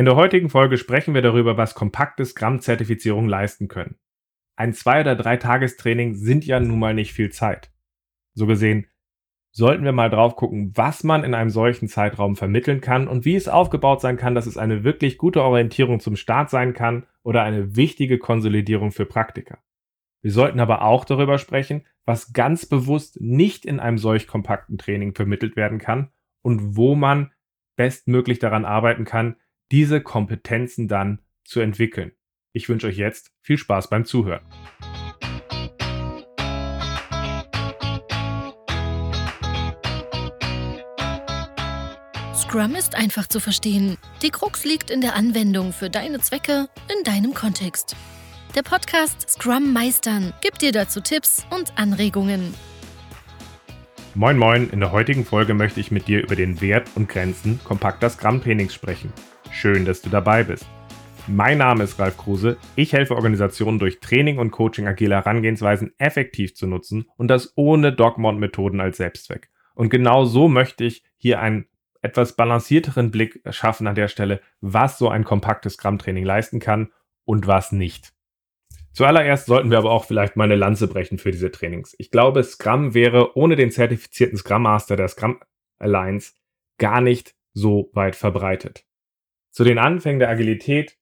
In der heutigen Folge sprechen wir darüber, was kompakte Scrum-Zertifizierungen leisten können. Ein zwei- oder drei Tagestraining sind ja nun mal nicht viel Zeit. So gesehen sollten wir mal drauf gucken, was man in einem solchen Zeitraum vermitteln kann und wie es aufgebaut sein kann, dass es eine wirklich gute Orientierung zum Start sein kann oder eine wichtige Konsolidierung für Praktiker. Wir sollten aber auch darüber sprechen, was ganz bewusst nicht in einem solch kompakten Training vermittelt werden kann und wo man bestmöglich daran arbeiten kann, diese Kompetenzen dann zu entwickeln. Ich wünsche euch jetzt viel Spaß beim Zuhören. Scrum ist einfach zu verstehen. Die Krux liegt in der Anwendung für deine Zwecke in deinem Kontext. Der Podcast Scrum Meistern gibt dir dazu Tipps und Anregungen. Moin Moin, in der heutigen Folge möchte ich mit dir über den Wert und Grenzen kompakter Scrum-Trainings sprechen. Schön, dass du dabei bist. Mein Name ist Ralf Kruse. Ich helfe Organisationen durch Training und Coaching agile Herangehensweisen effektiv zu nutzen und das ohne Dogma und Methoden als Selbstzweck. Und genau so möchte ich hier einen etwas balancierteren Blick schaffen an der Stelle, was so ein kompaktes Scrum-Training leisten kann und was nicht. Zuallererst sollten wir aber auch vielleicht mal eine Lanze brechen für diese Trainings. Ich glaube, Scrum wäre ohne den zertifizierten Scrum Master der Scrum Alliance gar nicht so weit verbreitet. Zu den Anfängen der Agilität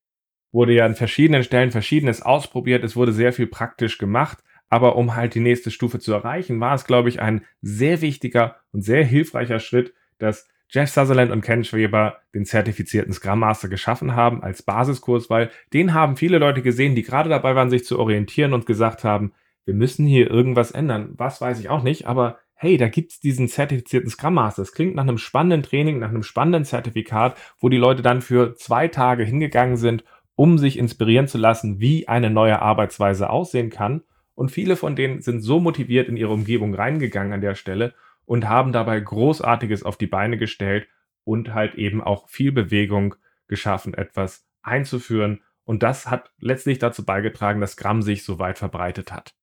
wurde ja an verschiedenen Stellen verschiedenes ausprobiert. Es wurde sehr viel praktisch gemacht. Aber um halt die nächste Stufe zu erreichen, war es, glaube ich, ein sehr wichtiger und sehr hilfreicher Schritt, dass Jeff Sutherland und Ken Schweber den zertifizierten Scrum Master geschaffen haben als Basiskurs, weil den haben viele Leute gesehen, die gerade dabei waren, sich zu orientieren und gesagt haben, wir müssen hier irgendwas ändern. Was weiß ich auch nicht, aber hey, da gibt's diesen zertifizierten Scrum Master. Das klingt nach einem spannenden Training, nach einem spannenden Zertifikat, wo die Leute dann für zwei Tage hingegangen sind, um sich inspirieren zu lassen, wie eine neue Arbeitsweise aussehen kann. Und viele von denen sind so motiviert in ihre Umgebung reingegangen an der Stelle und haben dabei Großartiges auf die Beine gestellt und halt eben auch viel Bewegung geschaffen, etwas einzuführen. Und das hat letztlich dazu beigetragen, dass Scrum sich so weit verbreitet hat.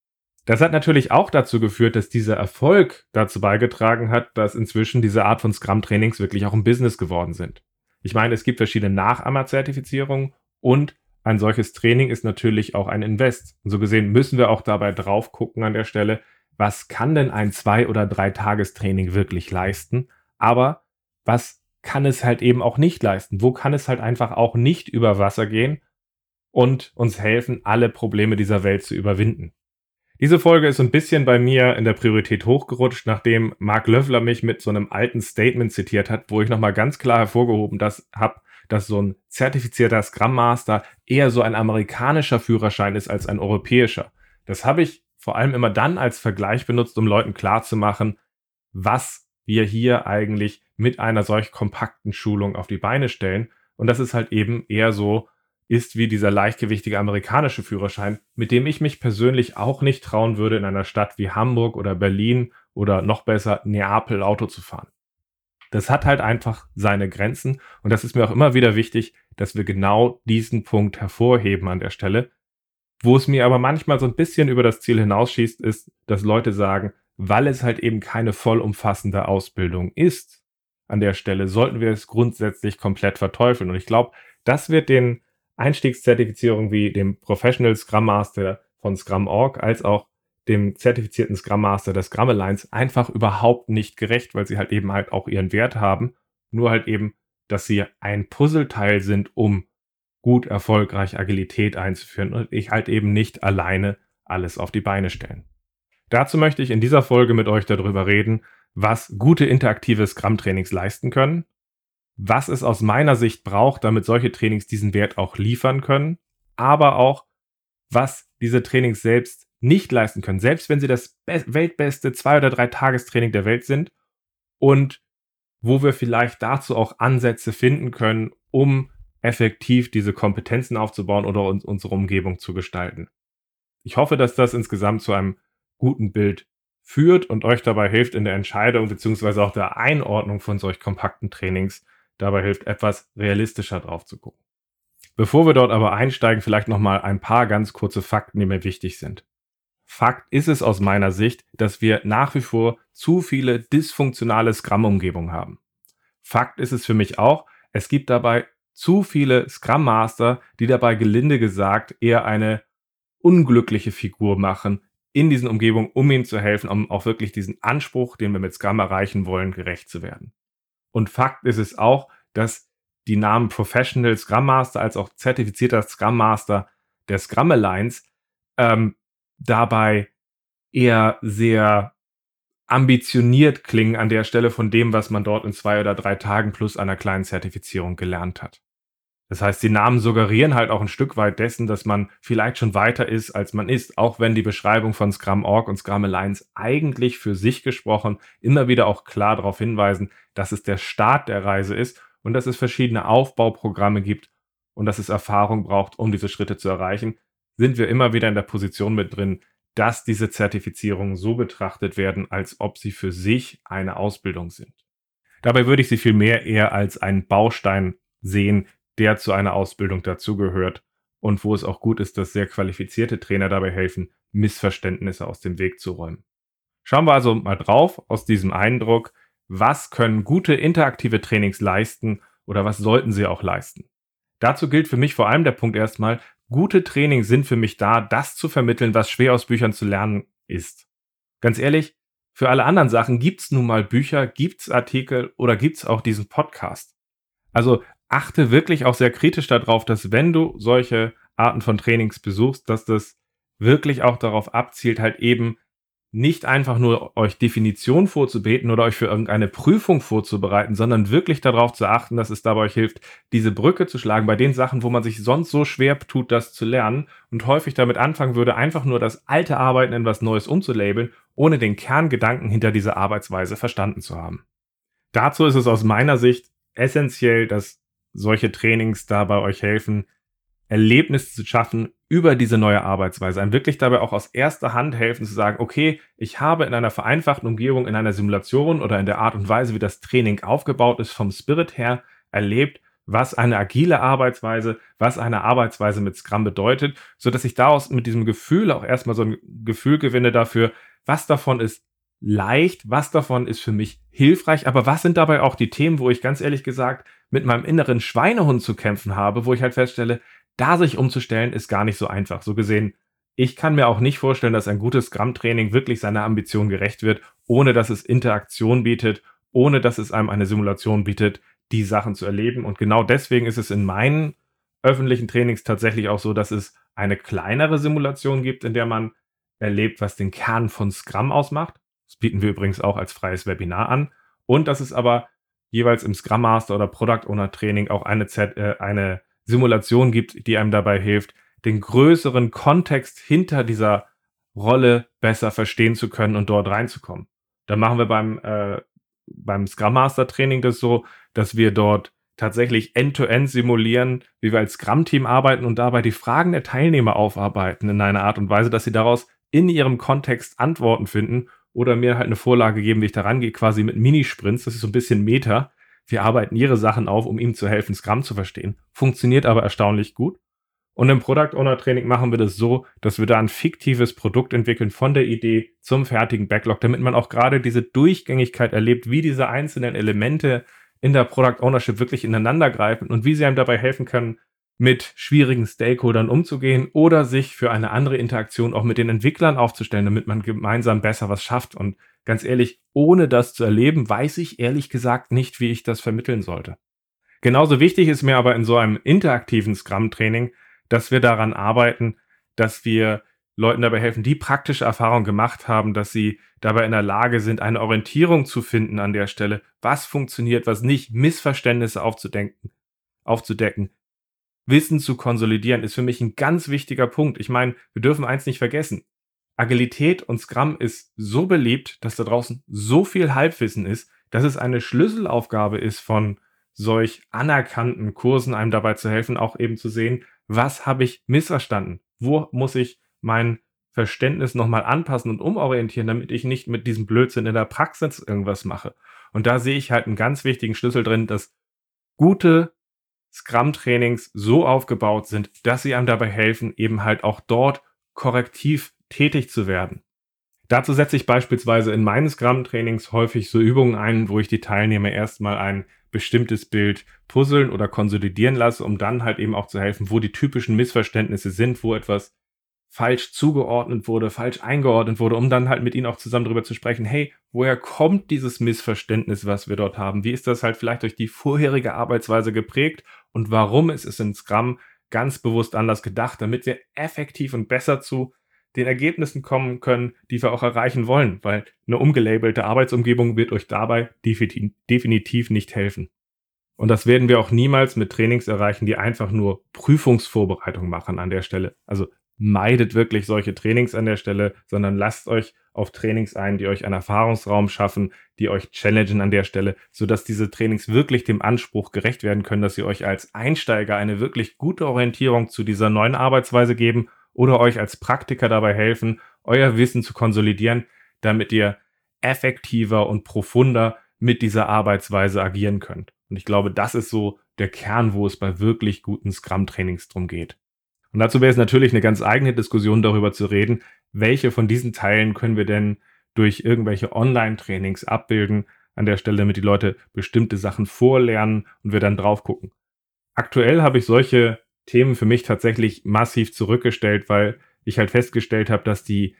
Das hat natürlich auch dazu geführt, dass dieser Erfolg dazu beigetragen hat, dass inzwischen diese Art von Scrum-Trainings wirklich auch ein Business geworden sind. Ich meine, es gibt verschiedene Nachahmer-Zertifizierungen und ein solches Training ist natürlich auch ein Invest. Und so gesehen müssen wir auch dabei drauf gucken an der Stelle, was kann denn ein zwei oder drei Tagestraining wirklich leisten, aber was kann es halt eben auch nicht leisten? Wo kann es halt einfach auch nicht über Wasser gehen und uns helfen, alle Probleme dieser Welt zu überwinden? Diese Folge ist ein bisschen bei mir in der Priorität hochgerutscht, nachdem Mark Löffler mich mit so einem alten Statement zitiert hat, wo ich nochmal ganz klar hervorgehoben das habe, dass so ein zertifizierter Scrum Master eher so ein amerikanischer Führerschein ist als ein europäischer. Das habe ich vor allem immer dann als Vergleich benutzt, um Leuten klarzumachen, was wir hier eigentlich mit einer solch kompakten Schulung auf die Beine stellen. Und das ist halt eben eher so ist wie dieser leichtgewichtige amerikanische Führerschein, mit dem ich mich persönlich auch nicht trauen würde, in einer Stadt wie Hamburg oder Berlin oder noch besser Neapel Auto zu fahren. Das hat halt einfach seine Grenzen und das ist mir auch immer wieder wichtig, dass wir genau diesen Punkt hervorheben an der Stelle, wo es mir aber manchmal so ein bisschen über das Ziel hinausschießt, ist, dass Leute sagen, weil es halt eben keine vollumfassende Ausbildung ist, an der Stelle sollten wir es grundsätzlich komplett verteufeln. Und ich glaube, das wird den Einstiegszertifizierungen wie dem Professional Scrum Master von Scrum.org als auch dem zertifizierten Scrum Master der Scrum Alliance einfach überhaupt nicht gerecht, weil sie halt eben halt auch ihren Wert haben. Nur halt eben, dass sie ein Puzzleteil sind, um gut erfolgreich Agilität einzuführen und ich halt eben nicht alleine alles auf die Beine stellen. Dazu möchte ich in dieser Folge mit euch darüber reden, was gute interaktive Scrum-Trainings leisten können, was es aus meiner Sicht braucht, damit solche Trainings diesen Wert auch liefern können, aber auch, was diese Trainings selbst nicht leisten können, selbst wenn sie das weltbeste zwei- oder drei Tagestraining der Welt sind und wo wir vielleicht dazu auch Ansätze finden können, um effektiv diese Kompetenzen aufzubauen oder uns unsere Umgebung zu gestalten. Ich hoffe, dass das insgesamt zu einem guten Bild führt und euch dabei hilft in der Entscheidung beziehungsweise auch der Einordnung von solch kompakten Trainings, dabei hilft, etwas realistischer drauf zu gucken. Bevor wir dort aber einsteigen, vielleicht nochmal ein paar ganz kurze Fakten, die mir wichtig sind. Fakt ist es aus meiner Sicht, dass wir nach wie vor zu viele dysfunktionale Scrum-Umgebungen haben. Fakt ist es für mich auch, es gibt dabei zu viele Scrum Master, die dabei gelinde gesagt eher eine unglückliche Figur machen in diesen Umgebungen, um ihnen zu helfen, um auch wirklich diesen Anspruch, den wir mit Scrum erreichen wollen, gerecht zu werden. Und Fakt ist es auch, dass die Namen Professional Scrum Master als auch zertifizierter Scrum Master der Scrum Alliance ähm, dabei eher sehr ambitioniert klingen an der Stelle von dem, was man dort in zwei oder drei Tagen plus einer kleinen Zertifizierung gelernt hat. Das heißt, die Namen suggerieren halt auch ein Stück weit dessen, dass man vielleicht schon weiter ist, als man ist, auch wenn die Beschreibung von Scrum.org und Scrum Alliance eigentlich für sich gesprochen immer wieder auch klar darauf hinweisen, dass es der Start der Reise ist und dass es verschiedene Aufbauprogramme gibt und dass es Erfahrung braucht, um diese Schritte zu erreichen, sind wir immer wieder in der Position mit drin, dass diese Zertifizierungen so betrachtet werden, als ob sie für sich eine Ausbildung sind. Dabei würde ich sie vielmehr eher als einen Baustein sehen, der zu einer Ausbildung dazugehört und wo es auch gut ist, dass sehr qualifizierte Trainer dabei helfen, Missverständnisse aus dem Weg zu räumen. Schauen wir also mal drauf aus diesem Eindruck, was können gute interaktive Trainings leisten oder was sollten sie auch leisten. Dazu gilt für mich vor allem der Punkt erstmal, gute Trainings sind für mich da, das zu vermitteln, was schwer aus Büchern zu lernen ist. Ganz ehrlich, für alle anderen Sachen gibt's nun mal Bücher, gibt's Artikel oder gibt's auch diesen Podcast. Also achte wirklich auch sehr kritisch darauf, dass wenn du solche Arten von Trainings besuchst, dass das wirklich auch darauf abzielt, halt eben nicht einfach nur euch Definition vorzubeten oder euch für irgendeine Prüfung vorzubereiten, sondern wirklich darauf zu achten, dass es dabei euch hilft, diese Brücke zu schlagen bei den Sachen, wo man sich sonst so schwer tut, das zu lernen und häufig damit anfangen würde, einfach nur das alte Arbeiten in was Neues umzulabeln, ohne den Kerngedanken hinter dieser Arbeitsweise verstanden zu haben. Dazu ist es aus meiner Sicht essentiell, dass solche Trainings dabei euch helfen, Erlebnisse zu schaffen über diese neue Arbeitsweise. Einem wirklich dabei auch aus erster Hand helfen zu sagen, okay, ich habe in einer vereinfachten Umgebung, in einer Simulation oder in der Art und Weise, wie das Training aufgebaut ist, vom Spirit her erlebt, was eine agile Arbeitsweise, was eine Arbeitsweise mit Scrum bedeutet, so ich daraus mit diesem Gefühl auch erstmal so ein Gefühl gewinne dafür, was davon ist leicht, was davon ist für mich hilfreich, aber was sind dabei auch die Themen, wo ich ganz ehrlich gesagt mit meinem inneren Schweinehund zu kämpfen habe, wo ich halt feststelle, da sich umzustellen, ist gar nicht so einfach. So gesehen, ich kann mir auch nicht vorstellen, dass ein gutes Scrum-Training wirklich seiner Ambition gerecht wird, ohne dass es Interaktion bietet, ohne dass es einem eine Simulation bietet, die Sachen zu erleben. Und genau deswegen ist es in meinen öffentlichen Trainings tatsächlich auch so, dass es eine kleinere Simulation gibt, in der man erlebt, was den Kern von Scrum ausmacht. Das bieten wir übrigens auch als freies Webinar an. Und dass es aber jeweils im Scrum Master oder Product Owner Training auch eine, Z äh, eine Simulation gibt, die einem dabei hilft, den größeren Kontext hinter dieser Rolle besser verstehen zu können und dort reinzukommen. Da machen wir beim, äh, beim Scrum Master Training das so, dass wir dort tatsächlich end-to-end -end simulieren, wie wir als Scrum-Team arbeiten und dabei die Fragen der Teilnehmer aufarbeiten in einer Art und Weise, dass sie daraus in ihrem Kontext Antworten finden oder mir halt eine Vorlage geben, wie ich da rangehe, quasi mit Minisprints. Das ist so ein bisschen Meta. Wir arbeiten ihre Sachen auf, um ihm zu helfen, Scrum zu verstehen. Funktioniert aber erstaunlich gut. Und im Product Owner Training machen wir das so, dass wir da ein fiktives Produkt entwickeln von der Idee zum fertigen Backlog, damit man auch gerade diese Durchgängigkeit erlebt, wie diese einzelnen Elemente in der Product Ownership wirklich ineinander greifen und wie sie einem dabei helfen können, mit schwierigen Stakeholdern umzugehen oder sich für eine andere Interaktion auch mit den Entwicklern aufzustellen, damit man gemeinsam besser was schafft. Und ganz ehrlich, ohne das zu erleben, weiß ich ehrlich gesagt nicht, wie ich das vermitteln sollte. Genauso wichtig ist mir aber in so einem interaktiven Scrum-Training, dass wir daran arbeiten, dass wir Leuten dabei helfen, die praktische Erfahrung gemacht haben, dass sie dabei in der Lage sind, eine Orientierung zu finden an der Stelle, was funktioniert, was nicht, Missverständnisse aufzudenken, aufzudecken, Wissen zu konsolidieren, ist für mich ein ganz wichtiger Punkt. Ich meine, wir dürfen eins nicht vergessen. Agilität und Scrum ist so beliebt, dass da draußen so viel Halbwissen ist, dass es eine Schlüsselaufgabe ist von solch anerkannten Kursen, einem dabei zu helfen, auch eben zu sehen, was habe ich missverstanden? Wo muss ich mein Verständnis nochmal anpassen und umorientieren, damit ich nicht mit diesem Blödsinn in der Praxis irgendwas mache? Und da sehe ich halt einen ganz wichtigen Schlüssel drin, dass gute Scrum-Trainings so aufgebaut sind, dass sie einem dabei helfen, eben halt auch dort korrektiv tätig zu werden. Dazu setze ich beispielsweise in meinen Scrum-Trainings häufig so Übungen ein, wo ich die Teilnehmer erstmal ein bestimmtes Bild puzzeln oder konsolidieren lasse, um dann halt eben auch zu helfen, wo die typischen Missverständnisse sind, wo etwas falsch zugeordnet wurde, falsch eingeordnet wurde, um dann halt mit ihnen auch zusammen darüber zu sprechen, hey, woher kommt dieses Missverständnis, was wir dort haben? Wie ist das halt vielleicht durch die vorherige Arbeitsweise geprägt und warum ist es in Scrum ganz bewusst anders gedacht, damit wir effektiv und besser zu den Ergebnissen kommen können, die wir auch erreichen wollen, weil eine umgelabelte Arbeitsumgebung wird euch dabei definitiv nicht helfen. Und das werden wir auch niemals mit Trainings erreichen, die einfach nur Prüfungsvorbereitung machen an der Stelle. Also meidet wirklich solche Trainings an der Stelle, sondern lasst euch auf Trainings ein, die euch einen Erfahrungsraum schaffen, die euch challengen an der Stelle, sodass diese Trainings wirklich dem Anspruch gerecht werden können, dass sie euch als Einsteiger eine wirklich gute Orientierung zu dieser neuen Arbeitsweise geben oder euch als Praktiker dabei helfen, euer Wissen zu konsolidieren, damit ihr effektiver und profunder mit dieser Arbeitsweise agieren könnt. Und ich glaube, das ist so der Kern, wo es bei wirklich guten Scrum-Trainings drum geht. Und dazu wäre es natürlich eine ganz eigene Diskussion darüber zu reden, welche von diesen Teilen können wir denn durch irgendwelche Online-Trainings abbilden an der Stelle, damit die Leute bestimmte Sachen vorlernen und wir dann drauf gucken. Aktuell habe ich solche Themen für mich tatsächlich massiv zurückgestellt, weil ich halt festgestellt habe, dass die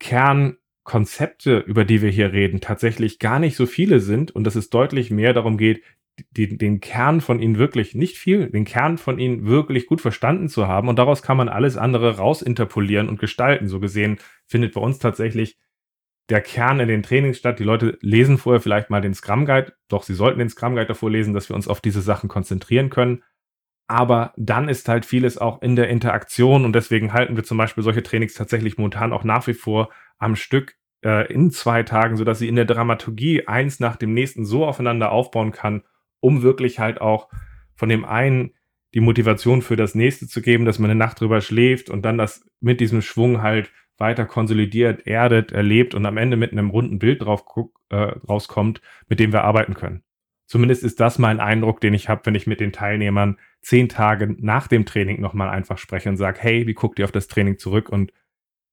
Kernkonzepte, über die wir hier reden, tatsächlich gar nicht so viele sind und dass es deutlich mehr darum geht, die, den Kern von ihnen wirklich, nicht viel, den Kern von ihnen wirklich gut verstanden zu haben. Und daraus kann man alles andere rausinterpolieren und gestalten. So gesehen findet bei uns tatsächlich der Kern in den Trainings statt. Die Leute lesen vorher vielleicht mal den Scrum Guide, doch sie sollten den Scrum Guide davor lesen, dass wir uns auf diese Sachen konzentrieren können. Aber dann ist halt vieles auch in der Interaktion und deswegen halten wir zum Beispiel solche Trainings tatsächlich momentan auch nach wie vor am Stück äh, in zwei Tagen, sodass sie in der Dramaturgie eins nach dem nächsten so aufeinander aufbauen kann, um wirklich halt auch von dem einen die Motivation für das nächste zu geben, dass man eine Nacht drüber schläft und dann das mit diesem Schwung halt weiter konsolidiert, erdet, erlebt und am Ende mit einem runden Bild drauf äh, rauskommt, mit dem wir arbeiten können. Zumindest ist das mein Eindruck, den ich habe, wenn ich mit den Teilnehmern zehn Tage nach dem Training nochmal einfach spreche und sage, hey, wie guckt ihr auf das Training zurück? Und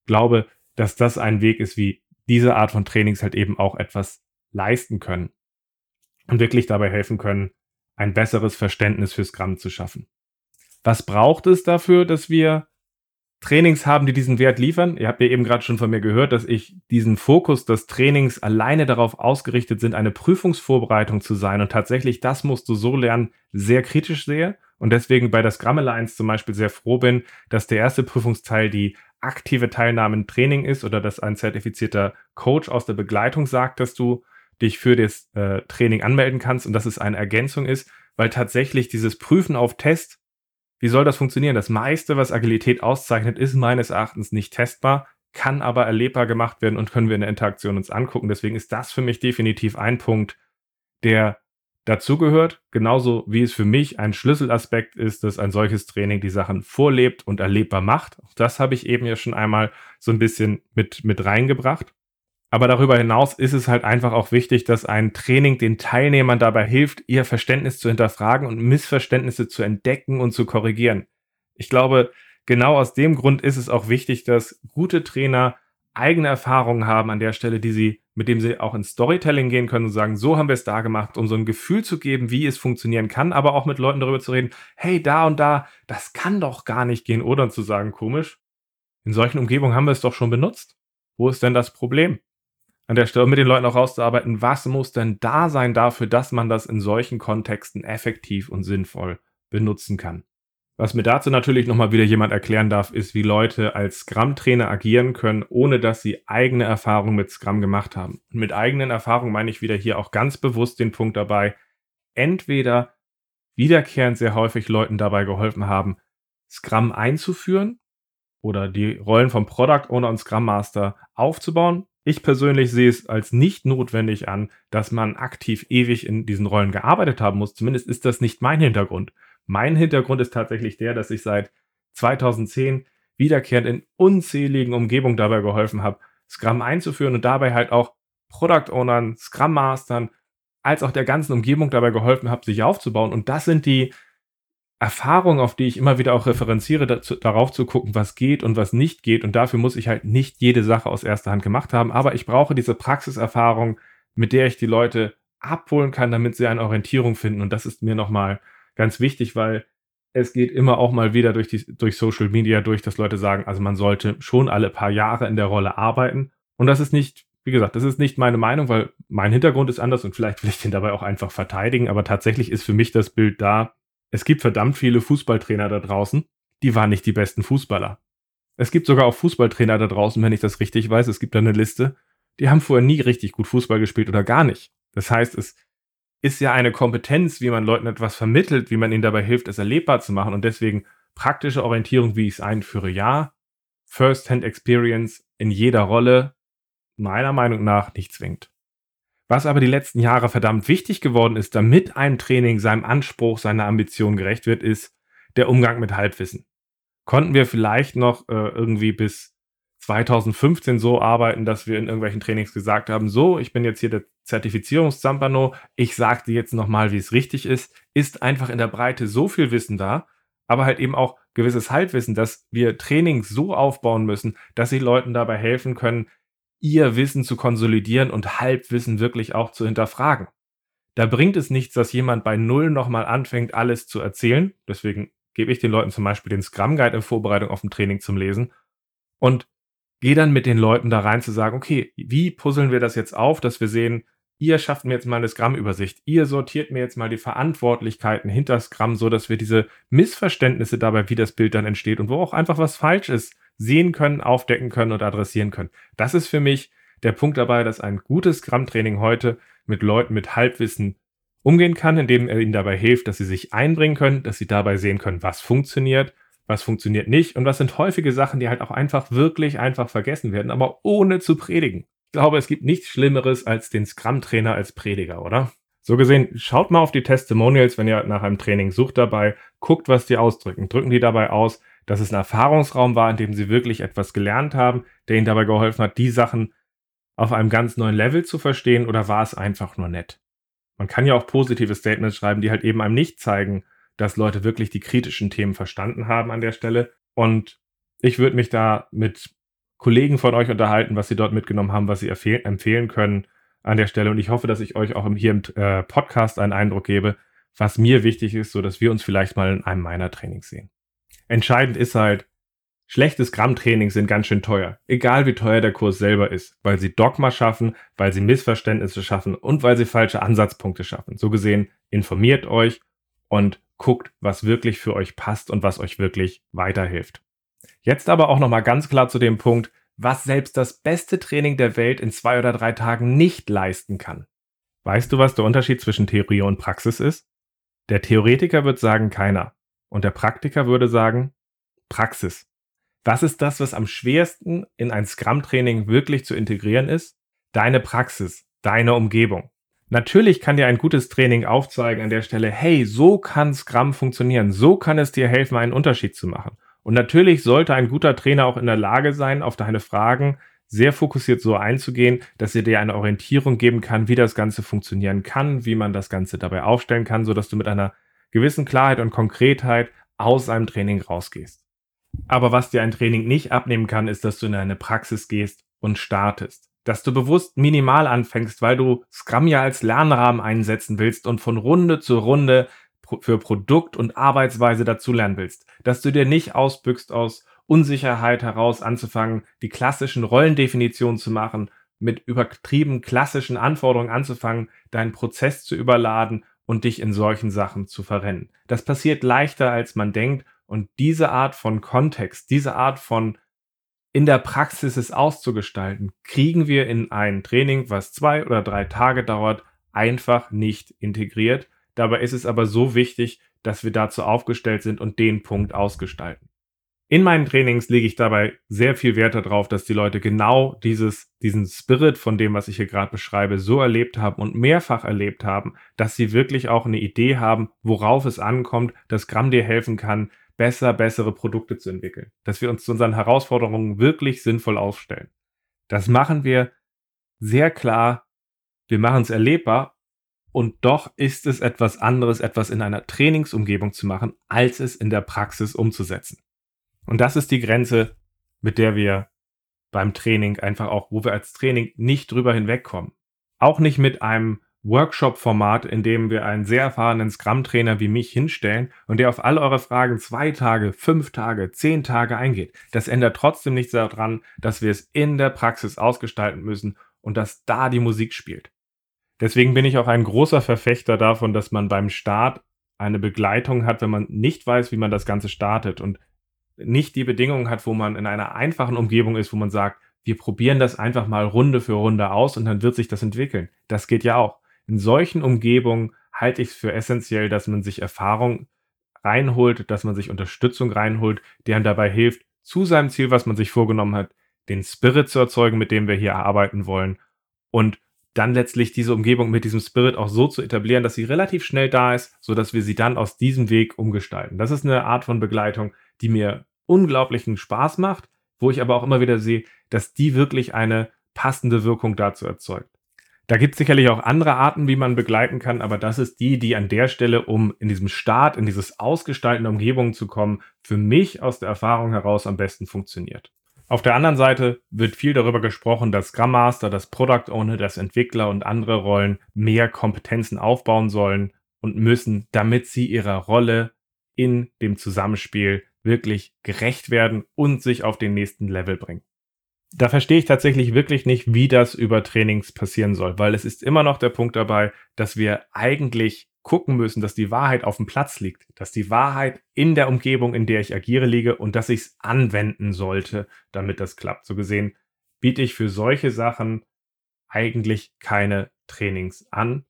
glaube, dass das ein Weg ist, wie diese Art von Trainings halt eben auch etwas leisten können wirklich dabei helfen können, ein besseres Verständnis für Scrum zu schaffen. Was braucht es dafür, dass wir Trainings haben, die diesen Wert liefern? Ihr habt ja eben gerade schon von mir gehört, dass ich diesen Fokus des Trainings alleine darauf ausgerichtet sind, eine Prüfungsvorbereitung zu sein. Und tatsächlich, das musst du so lernen, sehr kritisch sehe. Und deswegen bei der Scrum Alliance zum Beispiel sehr froh bin, dass der erste Prüfungsteil die aktive Teilnahme im Training ist oder dass ein zertifizierter Coach aus der Begleitung sagt, dass du dich für das äh, Training anmelden kannst und dass es eine Ergänzung ist, weil tatsächlich dieses Prüfen auf Test, wie soll das funktionieren? Das meiste, was Agilität auszeichnet, ist meines Erachtens nicht testbar, kann aber erlebbar gemacht werden und können wir in der Interaktion uns angucken. Deswegen ist das für mich definitiv ein Punkt, der dazugehört, genauso wie es für mich ein Schlüsselaspekt ist, dass ein solches Training die Sachen vorlebt und erlebbar macht. Auch das habe ich eben ja schon einmal so ein bisschen mit, mit reingebracht. Aber darüber hinaus ist es halt einfach auch wichtig, dass ein Training den Teilnehmern dabei hilft, ihr Verständnis zu hinterfragen und Missverständnisse zu entdecken und zu korrigieren. Ich glaube, genau aus dem Grund ist es auch wichtig, dass gute Trainer eigene Erfahrungen haben an der Stelle, die sie, mit dem sie auch ins Storytelling gehen können und sagen, so haben wir es da gemacht, um so ein Gefühl zu geben, wie es funktionieren kann, aber auch mit Leuten darüber zu reden, hey, da und da, das kann doch gar nicht gehen, oder zu sagen, komisch. In solchen Umgebungen haben wir es doch schon benutzt. Wo ist denn das Problem? An der Stelle mit den Leuten auch rauszuarbeiten, was muss denn da sein dafür, dass man das in solchen Kontexten effektiv und sinnvoll benutzen kann. Was mir dazu natürlich nochmal wieder jemand erklären darf, ist, wie Leute als Scrum-Trainer agieren können, ohne dass sie eigene Erfahrungen mit Scrum gemacht haben. Und mit eigenen Erfahrungen meine ich wieder hier auch ganz bewusst den Punkt dabei, entweder wiederkehrend sehr häufig Leuten dabei geholfen haben, Scrum einzuführen oder die Rollen vom Product Owner und Scrum Master aufzubauen ich persönlich sehe es als nicht notwendig an, dass man aktiv ewig in diesen Rollen gearbeitet haben muss. Zumindest ist das nicht mein Hintergrund. Mein Hintergrund ist tatsächlich der, dass ich seit 2010 wiederkehrend in unzähligen Umgebungen dabei geholfen habe, Scrum einzuführen und dabei halt auch Product Ownern, Scrum Mastern, als auch der ganzen Umgebung dabei geholfen habe, sich aufzubauen. Und das sind die Erfahrung, auf die ich immer wieder auch referenziere, dazu, darauf zu gucken, was geht und was nicht geht. Und dafür muss ich halt nicht jede Sache aus erster Hand gemacht haben, aber ich brauche diese Praxiserfahrung, mit der ich die Leute abholen kann, damit sie eine Orientierung finden. Und das ist mir nochmal ganz wichtig, weil es geht immer auch mal wieder durch, die, durch Social Media durch, dass Leute sagen, also man sollte schon alle paar Jahre in der Rolle arbeiten. Und das ist nicht, wie gesagt, das ist nicht meine Meinung, weil mein Hintergrund ist anders und vielleicht will ich den dabei auch einfach verteidigen. Aber tatsächlich ist für mich das Bild da, es gibt verdammt viele Fußballtrainer da draußen, die waren nicht die besten Fußballer. Es gibt sogar auch Fußballtrainer da draußen, wenn ich das richtig weiß. Es gibt da eine Liste, die haben vorher nie richtig gut Fußball gespielt oder gar nicht. Das heißt, es ist ja eine Kompetenz, wie man Leuten etwas vermittelt, wie man ihnen dabei hilft, es erlebbar zu machen. Und deswegen praktische Orientierung, wie ich es einführe, ja. First-Hand Experience in jeder Rolle, meiner Meinung nach nicht zwingt. Was aber die letzten Jahre verdammt wichtig geworden ist, damit ein Training seinem Anspruch, seiner Ambition gerecht wird, ist der Umgang mit Halbwissen. Konnten wir vielleicht noch äh, irgendwie bis 2015 so arbeiten, dass wir in irgendwelchen Trainings gesagt haben, so, ich bin jetzt hier der Zertifizierungszampano, ich sage dir jetzt nochmal, wie es richtig ist, ist einfach in der Breite so viel Wissen da, aber halt eben auch gewisses Halbwissen, dass wir Trainings so aufbauen müssen, dass sie Leuten dabei helfen können, ihr Wissen zu konsolidieren und Halbwissen wirklich auch zu hinterfragen. Da bringt es nichts, dass jemand bei Null nochmal anfängt, alles zu erzählen. Deswegen gebe ich den Leuten zum Beispiel den Scrum Guide in Vorbereitung auf ein Training zum Lesen und gehe dann mit den Leuten da rein zu sagen, okay, wie puzzeln wir das jetzt auf, dass wir sehen, ihr schafft mir jetzt mal eine Scrum-Übersicht, ihr sortiert mir jetzt mal die Verantwortlichkeiten hinter Scrum, so dass wir diese Missverständnisse dabei, wie das Bild dann entsteht und wo auch einfach was falsch ist, sehen können, aufdecken können und adressieren können. Das ist für mich der Punkt dabei, dass ein gutes Scrum-Training heute mit Leuten mit Halbwissen umgehen kann, indem er ihnen dabei hilft, dass sie sich einbringen können, dass sie dabei sehen können, was funktioniert, was funktioniert nicht und was sind häufige Sachen, die halt auch einfach wirklich einfach vergessen werden, aber ohne zu predigen. Ich glaube, es gibt nichts Schlimmeres als den Scrum-Trainer als Prediger, oder? So gesehen, schaut mal auf die Testimonials, wenn ihr nach einem Training sucht dabei, guckt, was die ausdrücken. Drücken die dabei aus, dass es ein Erfahrungsraum war, in dem sie wirklich etwas gelernt haben, der ihnen dabei geholfen hat, die Sachen auf einem ganz neuen Level zu verstehen oder war es einfach nur nett? Man kann ja auch positive Statements schreiben, die halt eben einem nicht zeigen, dass Leute wirklich die kritischen Themen verstanden haben an der Stelle. Und ich würde mich da mit Kollegen von euch unterhalten, was sie dort mitgenommen haben, was sie empfehlen können an der Stelle. Und ich hoffe, dass ich euch auch hier im äh, Podcast einen Eindruck gebe, was mir wichtig ist, so dass wir uns vielleicht mal in einem meiner Trainings sehen. Entscheidend ist halt, schlechtes Gramm-Trainings sind ganz schön teuer. Egal wie teuer der Kurs selber ist, weil sie Dogma schaffen, weil sie Missverständnisse schaffen und weil sie falsche Ansatzpunkte schaffen. So gesehen, informiert euch und guckt, was wirklich für euch passt und was euch wirklich weiterhilft. Jetzt aber auch nochmal ganz klar zu dem Punkt, was selbst das beste Training der Welt in zwei oder drei Tagen nicht leisten kann. Weißt du, was der Unterschied zwischen Theorie und Praxis ist? Der Theoretiker wird sagen keiner. Und der Praktiker würde sagen, Praxis. Was ist das, was am schwersten in ein Scrum-Training wirklich zu integrieren ist? Deine Praxis, deine Umgebung. Natürlich kann dir ein gutes Training aufzeigen an der Stelle, hey, so kann Scrum funktionieren, so kann es dir helfen, einen Unterschied zu machen. Und natürlich sollte ein guter Trainer auch in der Lage sein, auf deine Fragen sehr fokussiert so einzugehen, dass er dir eine Orientierung geben kann, wie das Ganze funktionieren kann, wie man das Ganze dabei aufstellen kann, sodass du mit einer gewissen Klarheit und Konkretheit aus einem Training rausgehst. Aber was dir ein Training nicht abnehmen kann, ist, dass du in eine Praxis gehst und startest. Dass du bewusst minimal anfängst, weil du Scrum ja als Lernrahmen einsetzen willst und von Runde zu Runde für Produkt und Arbeitsweise dazulernen willst. Dass du dir nicht ausbüchst aus Unsicherheit heraus anzufangen, die klassischen Rollendefinitionen zu machen, mit übertrieben klassischen Anforderungen anzufangen, deinen Prozess zu überladen und dich in solchen Sachen zu verrennen. Das passiert leichter, als man denkt. Und diese Art von Kontext, diese Art von in der Praxis es auszugestalten, kriegen wir in ein Training, was zwei oder drei Tage dauert, einfach nicht integriert. Dabei ist es aber so wichtig, dass wir dazu aufgestellt sind und den Punkt ausgestalten. In meinen Trainings lege ich dabei sehr viel Wert darauf, dass die Leute genau dieses, diesen Spirit von dem, was ich hier gerade beschreibe, so erlebt haben und mehrfach erlebt haben, dass sie wirklich auch eine Idee haben, worauf es ankommt, dass Gramm dir helfen kann, besser, bessere Produkte zu entwickeln. Dass wir uns zu unseren Herausforderungen wirklich sinnvoll aufstellen. Das machen wir sehr klar. Wir machen es erlebbar und doch ist es etwas anderes, etwas in einer Trainingsumgebung zu machen, als es in der Praxis umzusetzen. Und das ist die Grenze, mit der wir beim Training einfach auch, wo wir als Training nicht drüber hinwegkommen. Auch nicht mit einem Workshop-Format, in dem wir einen sehr erfahrenen Scrum-Trainer wie mich hinstellen und der auf all eure Fragen zwei Tage, fünf Tage, zehn Tage eingeht. Das ändert trotzdem nichts daran, dass wir es in der Praxis ausgestalten müssen und dass da die Musik spielt. Deswegen bin ich auch ein großer Verfechter davon, dass man beim Start eine Begleitung hat, wenn man nicht weiß, wie man das Ganze startet und nicht die Bedingungen hat, wo man in einer einfachen Umgebung ist, wo man sagt, wir probieren das einfach mal Runde für Runde aus und dann wird sich das entwickeln. Das geht ja auch. In solchen Umgebungen halte ich es für essentiell, dass man sich Erfahrung reinholt, dass man sich Unterstützung reinholt, einem dabei hilft, zu seinem Ziel, was man sich vorgenommen hat, den Spirit zu erzeugen, mit dem wir hier arbeiten wollen und dann letztlich diese Umgebung mit diesem Spirit auch so zu etablieren, dass sie relativ schnell da ist, so dass wir sie dann aus diesem Weg umgestalten. Das ist eine Art von Begleitung, die mir unglaublichen Spaß macht, wo ich aber auch immer wieder sehe, dass die wirklich eine passende Wirkung dazu erzeugt. Da gibt es sicherlich auch andere Arten, wie man begleiten kann, aber das ist die, die an der Stelle, um in diesem Start, in dieses Ausgestalten der Umgebung zu kommen, für mich aus der Erfahrung heraus am besten funktioniert. Auf der anderen Seite wird viel darüber gesprochen, dass Scrum Master, das Product Owner, das Entwickler und andere Rollen mehr Kompetenzen aufbauen sollen und müssen, damit sie ihrer Rolle in dem Zusammenspiel wirklich gerecht werden und sich auf den nächsten Level bringen. Da verstehe ich tatsächlich wirklich nicht, wie das über Trainings passieren soll, weil es ist immer noch der Punkt dabei, dass wir eigentlich gucken müssen, dass die Wahrheit auf dem Platz liegt, dass die Wahrheit in der Umgebung, in der ich agiere, liege und dass ich es anwenden sollte, damit das klappt. So gesehen biete ich für solche Sachen eigentlich keine Trainings an,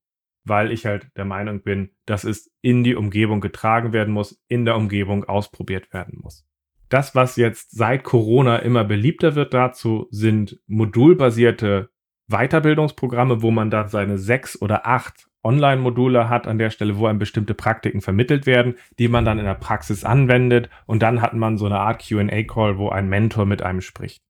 weil ich halt der Meinung bin, dass es in die Umgebung getragen werden muss, in der Umgebung ausprobiert werden muss. Das, was jetzt seit Corona immer beliebter wird dazu, sind modulbasierte Weiterbildungsprogramme, wo man dann seine sechs oder acht Online-Module hat an der Stelle, wo einem bestimmte Praktiken vermittelt werden, die man dann in der Praxis anwendet und dann hat man so eine Art QA-Call, wo ein Mentor mit einem spricht.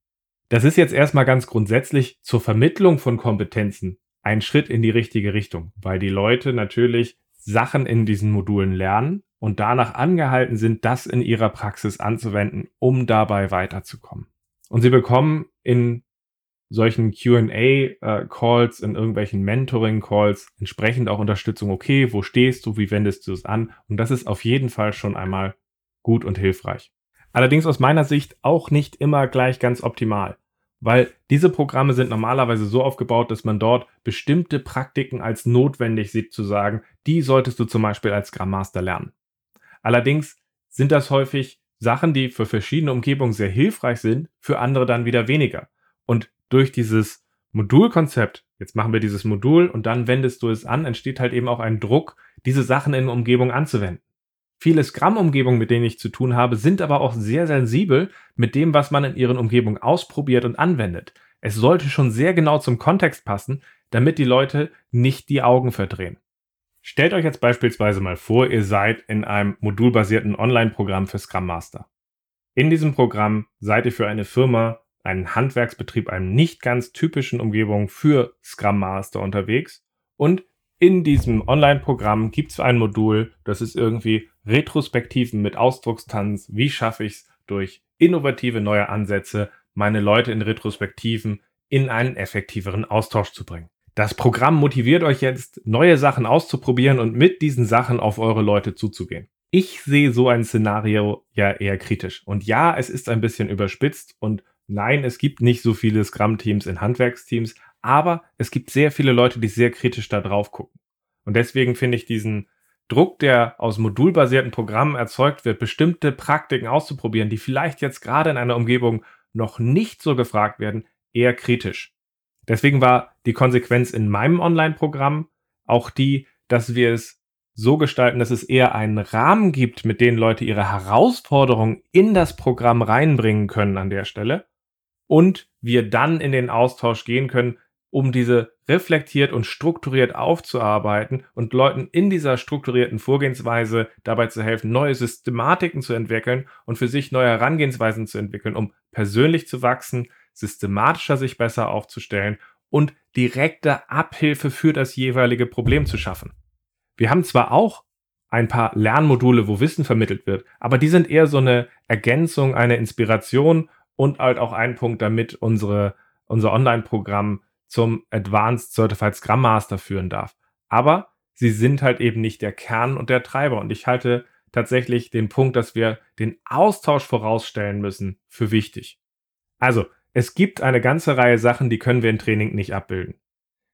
Das ist jetzt erstmal ganz grundsätzlich zur Vermittlung von Kompetenzen ein Schritt in die richtige Richtung, weil die Leute natürlich Sachen in diesen Modulen lernen und danach angehalten sind, das in ihrer Praxis anzuwenden, um dabei weiterzukommen. Und sie bekommen in solchen QA-Calls, äh, in irgendwelchen Mentoring-Calls entsprechend auch Unterstützung. Okay, wo stehst du? Wie wendest du es an? Und das ist auf jeden Fall schon einmal gut und hilfreich. Allerdings aus meiner Sicht auch nicht immer gleich ganz optimal, weil diese Programme sind normalerweise so aufgebaut, dass man dort bestimmte Praktiken als notwendig sieht zu sagen, die solltest du zum Beispiel als Scrum Master lernen. Allerdings sind das häufig Sachen, die für verschiedene Umgebungen sehr hilfreich sind, für andere dann wieder weniger. Und durch dieses Modulkonzept, jetzt machen wir dieses Modul und dann wendest du es an, entsteht halt eben auch ein Druck, diese Sachen in der Umgebung anzuwenden. Viele Scrum-Umgebungen, mit denen ich zu tun habe, sind aber auch sehr sensibel mit dem, was man in ihren Umgebungen ausprobiert und anwendet. Es sollte schon sehr genau zum Kontext passen, damit die Leute nicht die Augen verdrehen. Stellt euch jetzt beispielsweise mal vor, ihr seid in einem modulbasierten Online-Programm für Scrum Master. In diesem Programm seid ihr für eine Firma einen Handwerksbetrieb, einem nicht ganz typischen Umgebung für Scrum Master unterwegs. Und in diesem Online-Programm gibt es ein Modul, das ist irgendwie Retrospektiven mit Ausdruckstanz. Wie schaffe ich es durch innovative neue Ansätze, meine Leute in Retrospektiven in einen effektiveren Austausch zu bringen? Das Programm motiviert euch jetzt, neue Sachen auszuprobieren und mit diesen Sachen auf eure Leute zuzugehen. Ich sehe so ein Szenario ja eher kritisch. Und ja, es ist ein bisschen überspitzt und Nein, es gibt nicht so viele Scrum-Teams in Handwerksteams, aber es gibt sehr viele Leute, die sehr kritisch da drauf gucken. Und deswegen finde ich diesen Druck, der aus modulbasierten Programmen erzeugt wird, bestimmte Praktiken auszuprobieren, die vielleicht jetzt gerade in einer Umgebung noch nicht so gefragt werden, eher kritisch. Deswegen war die Konsequenz in meinem Online-Programm auch die, dass wir es so gestalten, dass es eher einen Rahmen gibt, mit dem Leute ihre Herausforderungen in das Programm reinbringen können an der Stelle und wir dann in den Austausch gehen können, um diese reflektiert und strukturiert aufzuarbeiten und Leuten in dieser strukturierten Vorgehensweise dabei zu helfen, neue Systematiken zu entwickeln und für sich neue Herangehensweisen zu entwickeln, um persönlich zu wachsen, systematischer sich besser aufzustellen und direkte Abhilfe für das jeweilige Problem zu schaffen. Wir haben zwar auch ein paar Lernmodule, wo Wissen vermittelt wird, aber die sind eher so eine Ergänzung, eine Inspiration und halt auch ein Punkt, damit unsere, unser Online-Programm zum Advanced Certified Scrum Master führen darf. Aber sie sind halt eben nicht der Kern und der Treiber. Und ich halte tatsächlich den Punkt, dass wir den Austausch vorausstellen müssen, für wichtig. Also, es gibt eine ganze Reihe Sachen, die können wir im Training nicht abbilden.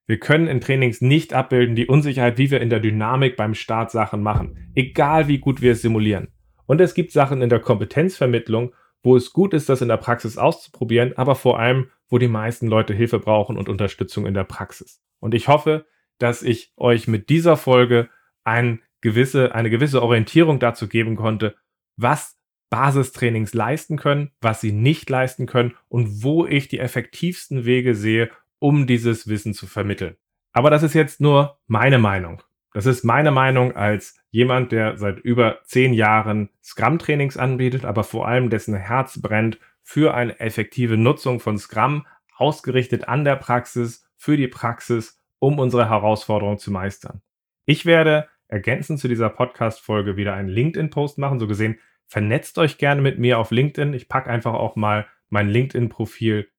Wir können in Trainings nicht abbilden die Unsicherheit, wie wir in der Dynamik beim Start Sachen machen, egal wie gut wir es simulieren. Und es gibt Sachen in der Kompetenzvermittlung, wo es gut ist, das in der Praxis auszuprobieren, aber vor allem, wo die meisten Leute Hilfe brauchen und Unterstützung in der Praxis. Und ich hoffe, dass ich euch mit dieser Folge ein gewisse, eine gewisse Orientierung dazu geben konnte, was Basistrainings leisten können, was sie nicht leisten können und wo ich die effektivsten Wege sehe, um dieses Wissen zu vermitteln. Aber das ist jetzt nur meine Meinung. Das ist meine Meinung als jemand, der seit über zehn Jahren Scrum-Trainings anbietet, aber vor allem dessen Herz brennt für eine effektive Nutzung von Scrum, ausgerichtet an der Praxis, für die Praxis, um unsere Herausforderung zu meistern. Ich werde ergänzend zu dieser Podcast-Folge wieder einen LinkedIn-Post machen. So gesehen, vernetzt euch gerne mit mir auf LinkedIn. Ich packe einfach auch mal mein LinkedIn-Profil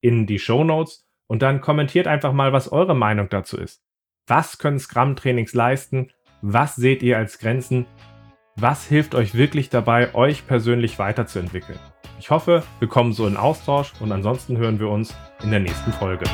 in die Show Notes und dann kommentiert einfach mal, was eure Meinung dazu ist. Was können Scrum-Trainings leisten? Was seht ihr als Grenzen? Was hilft euch wirklich dabei, euch persönlich weiterzuentwickeln? Ich hoffe, wir kommen so in Austausch und ansonsten hören wir uns in der nächsten Folge.